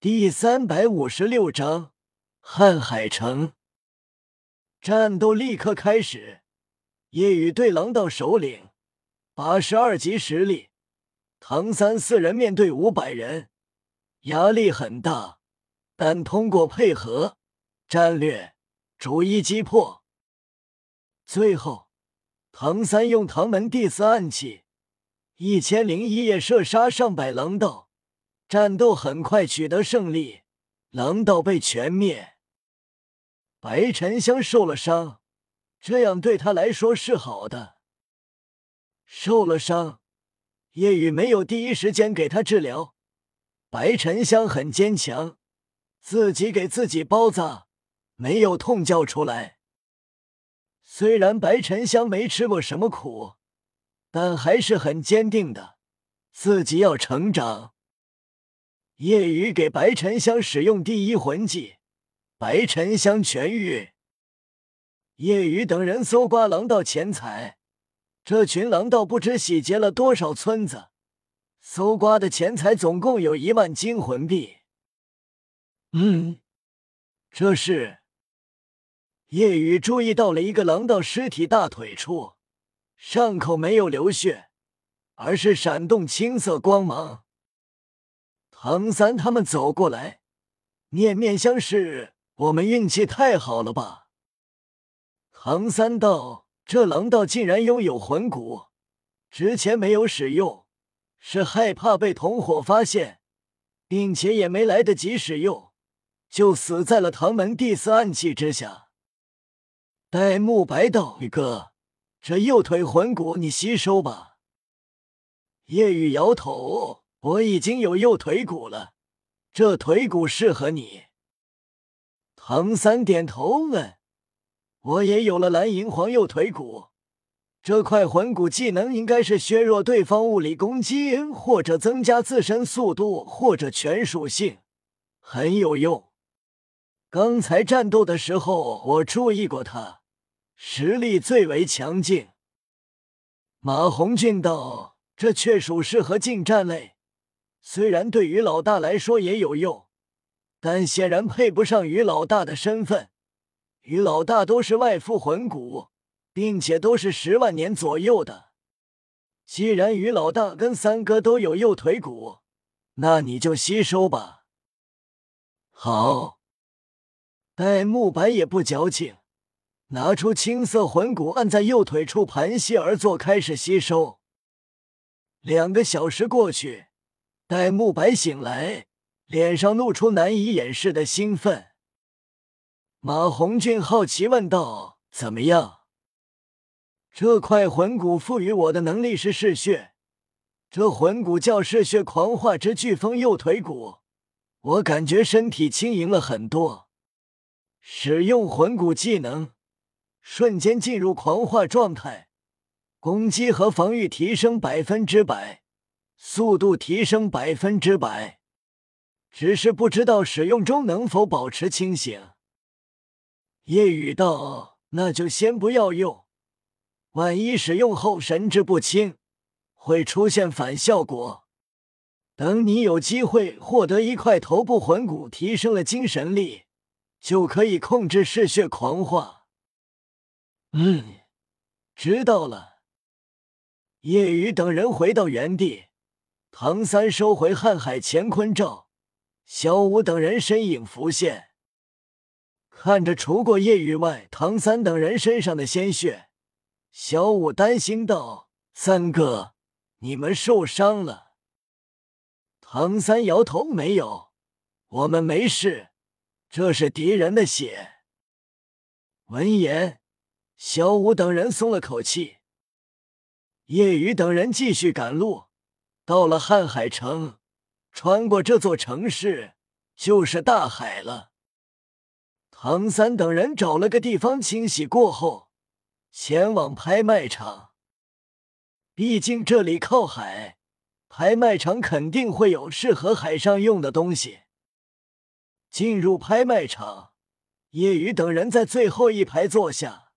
第三百五十六章瀚海城。战斗立刻开始。夜雨对狼道首领，八十二级实力，唐三四人面对五百人，压力很大，但通过配合战略，逐一击破。最后，唐三用唐门第四暗器，一千零一夜射杀上百狼道，战斗很快取得胜利，狼道被全灭。白沉香受了伤。这样对他来说是好的。受了伤，夜雨没有第一时间给他治疗。白沉香很坚强，自己给自己包扎，没有痛叫出来。虽然白沉香没吃过什么苦，但还是很坚定的，自己要成长。夜雨给白沉香使用第一魂技，白沉香痊愈。夜雨等人搜刮狼道钱财，这群狼道不知洗劫了多少村子，搜刮的钱财总共有一万金魂币。嗯，这是夜雨注意到了一个狼道尸体大腿处，伤口没有流血，而是闪动青色光芒。唐三他们走过来，面面相视，我们运气太好了吧？唐三道：“这狼道竟然拥有魂骨，之前没有使用，是害怕被同伙发现，并且也没来得及使用，就死在了唐门第四暗器之下。”戴沐白道：“宇哥，这右腿魂骨你吸收吧。”叶雨摇头：“我已经有右腿骨了，这腿骨适合你。”唐三点头问。我也有了蓝银皇右腿骨，这块魂骨技能应该是削弱对方物理攻击，或者增加自身速度，或者全属性，很有用。刚才战斗的时候我注意过他，实力最为强劲。马红俊道：“这确属适合近战类，虽然对于老大来说也有用，但显然配不上于老大的身份。”于老大都是外附魂骨，并且都是十万年左右的。既然于老大跟三哥都有右腿骨，那你就吸收吧。好，戴沐白也不矫情，拿出青色魂骨，按在右腿处盘膝而坐，开始吸收。两个小时过去，戴沐白醒来，脸上露出难以掩饰的兴奋。马红俊好奇问道：“怎么样？这块魂骨赋予我的能力是嗜血，这魂骨叫嗜血狂化之飓风右腿骨，我感觉身体轻盈了很多。使用魂骨技能，瞬间进入狂化状态，攻击和防御提升百分之百，速度提升百分之百。只是不知道使用中能否保持清醒。”夜雨道：“那就先不要用，万一使用后神志不清，会出现反效果。等你有机会获得一块头部魂骨，提升了精神力，就可以控制嗜血狂化。”嗯，知道了。夜雨等人回到原地，唐三收回瀚海乾坤罩，小舞等人身影浮现。看着除过夜雨外，唐三等人身上的鲜血，小五担心道：“三哥，你们受伤了？”唐三摇头：“没有，我们没事，这是敌人的血。”闻言，小五等人松了口气。夜雨等人继续赶路，到了瀚海城，穿过这座城市，就是大海了。唐三等人找了个地方清洗过后，前往拍卖场。毕竟这里靠海，拍卖场肯定会有适合海上用的东西。进入拍卖场，叶雨等人在最后一排坐下。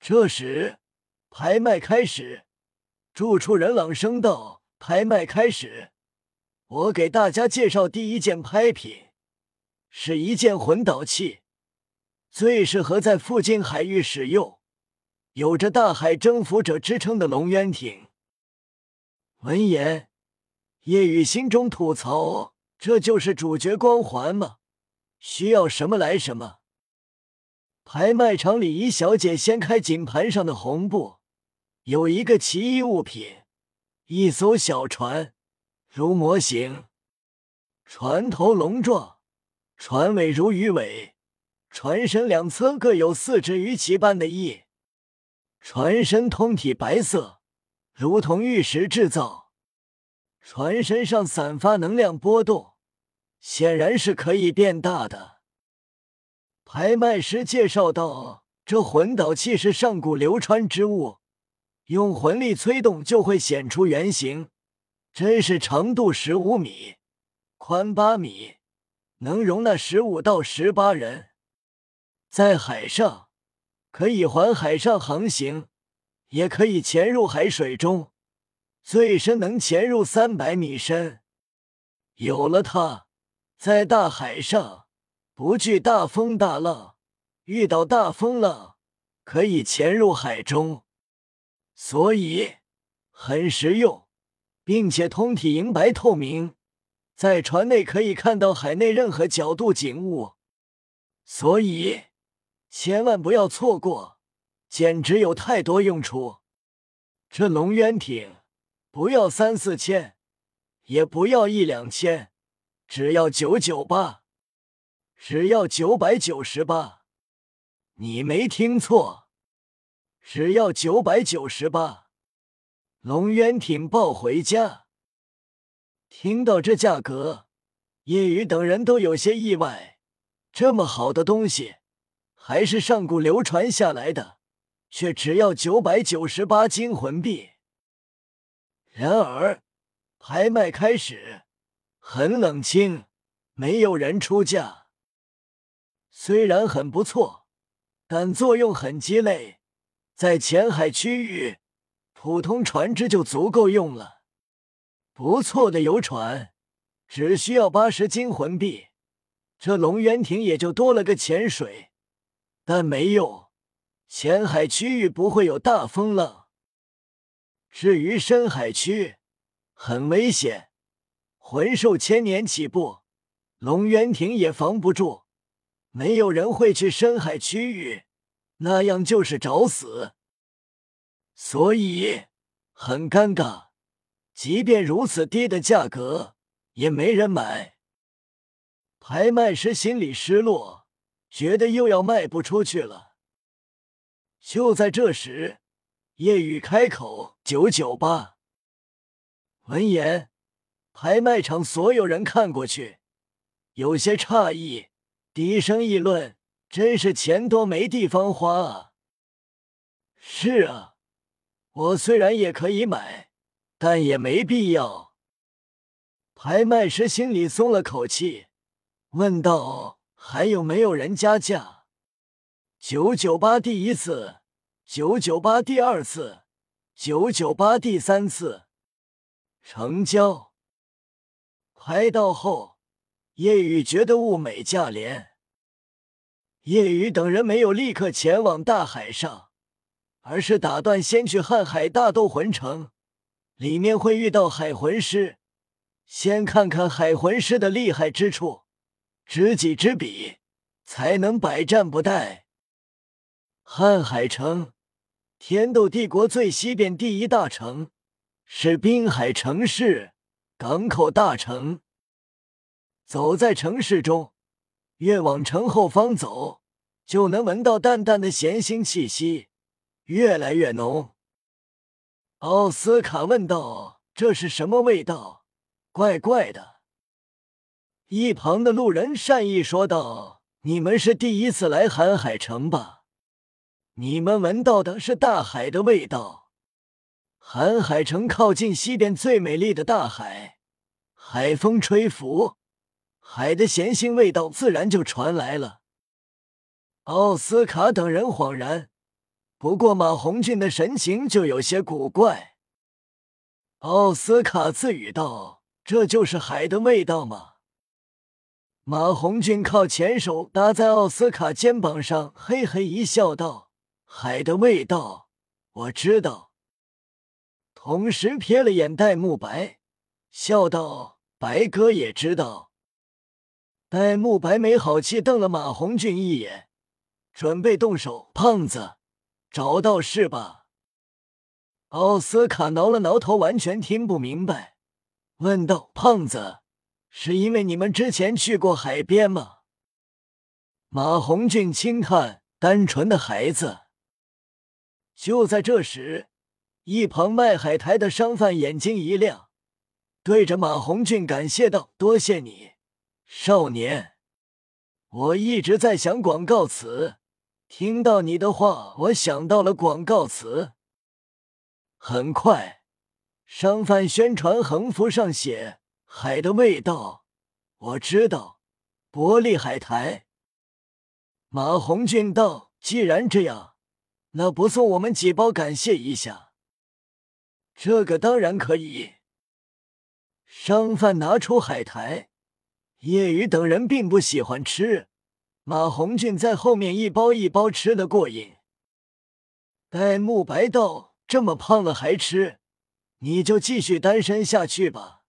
这时，拍卖开始。住处人朗声道：“拍卖开始，我给大家介绍第一件拍品，是一件魂导器，最适合在附近海域使用，有着“大海征服者”之称的龙渊艇。闻言，叶雨心中吐槽：“这就是主角光环吗？需要什么来什么。”拍卖场里，一小姐掀开锦盘上的红布，有一个奇异物品，一艘小船，如模型，船头龙状，船尾如鱼尾，船身两侧各有四只鱼鳍般的翼，船身通体白色，如同玉石制造，船身上散发能量波动，显然是可以变大的。拍卖师介绍道：“这魂导器是上古流传之物，用魂力催动就会显出原形。真是长度十五米，宽八米，能容纳十五到十八人。在海上可以环海上航行，也可以潜入海水中，最深能潜入三百米深。有了它，在大海上。”不惧大风大浪，遇到大风浪可以潜入海中，所以很实用，并且通体银白透明，在船内可以看到海内任何角度景物，所以千万不要错过，简直有太多用处。这龙渊艇不要三四千，也不要一两千，只要九九八。只要九百九十八，你没听错，只要九百九十八。龙渊艇抱回家。听到这价格，叶雨等人都有些意外。这么好的东西，还是上古流传下来的，却只要九百九十八金魂币。然而，拍卖开始，很冷清，没有人出价。虽然很不错，但作用很鸡肋。在浅海区域，普通船只就足够用了。不错的游船只需要八十金魂币，这龙渊亭也就多了个潜水。但没用，浅海区域不会有大风浪。至于深海区，很危险，魂兽千年起步，龙渊亭也防不住。没有人会去深海区域，那样就是找死。所以很尴尬，即便如此低的价格，也没人买。拍卖师心里失落，觉得又要卖不出去了。就在这时，夜雨开口：“九九八。”闻言，拍卖场所有人看过去，有些诧异。低声议论：“真是钱多没地方花啊！”是啊，我虽然也可以买，但也没必要。拍卖师心里松了口气，问道：“还有没有人加价？”九九八第一次，九九八第二次，九九八第三次，成交。拍到后。叶雨觉得物美价廉。叶雨等人没有立刻前往大海上，而是打断先去瀚海大斗魂城，里面会遇到海魂师，先看看海魂师的厉害之处，知己知彼，才能百战不殆。瀚海城，天斗帝国最西边第一大城，是滨海城市，港口大城。走在城市中，越往城后方走，就能闻到淡淡的咸腥气息，越来越浓。奥斯卡问道：“这是什么味道？怪怪的。”一旁的路人善意说道：“你们是第一次来瀚海城吧？你们闻到的是大海的味道。瀚海城靠近西边最美丽的大海，海风吹拂。”海的咸腥味道自然就传来了。奥斯卡等人恍然，不过马红俊的神情就有些古怪。奥斯卡自语道：“这就是海的味道吗？马红俊靠前手搭在奥斯卡肩膀上，嘿嘿一笑，道：“海的味道，我知道。”同时瞥了眼戴沐白，笑道：“白哥也知道。”戴沐白没好气瞪了马红俊一眼，准备动手。胖子，找到是吧？奥斯卡挠了挠头，完全听不明白，问道：“胖子。”是因为你们之前去过海边吗？马红俊轻叹：“单纯的孩子。”就在这时，一旁卖海苔的商贩眼睛一亮，对着马红俊感谢道：“多谢你，少年。我一直在想广告词，听到你的话，我想到了广告词。”很快，商贩宣传横幅上写。海的味道，我知道。玻璃海苔。马红俊道：“既然这样，那不送我们几包感谢一下？”这个当然可以。商贩拿出海苔，叶雨等人并不喜欢吃，马红俊在后面一包一包吃的过瘾。戴沐白道：“这么胖了还吃，你就继续单身下去吧。”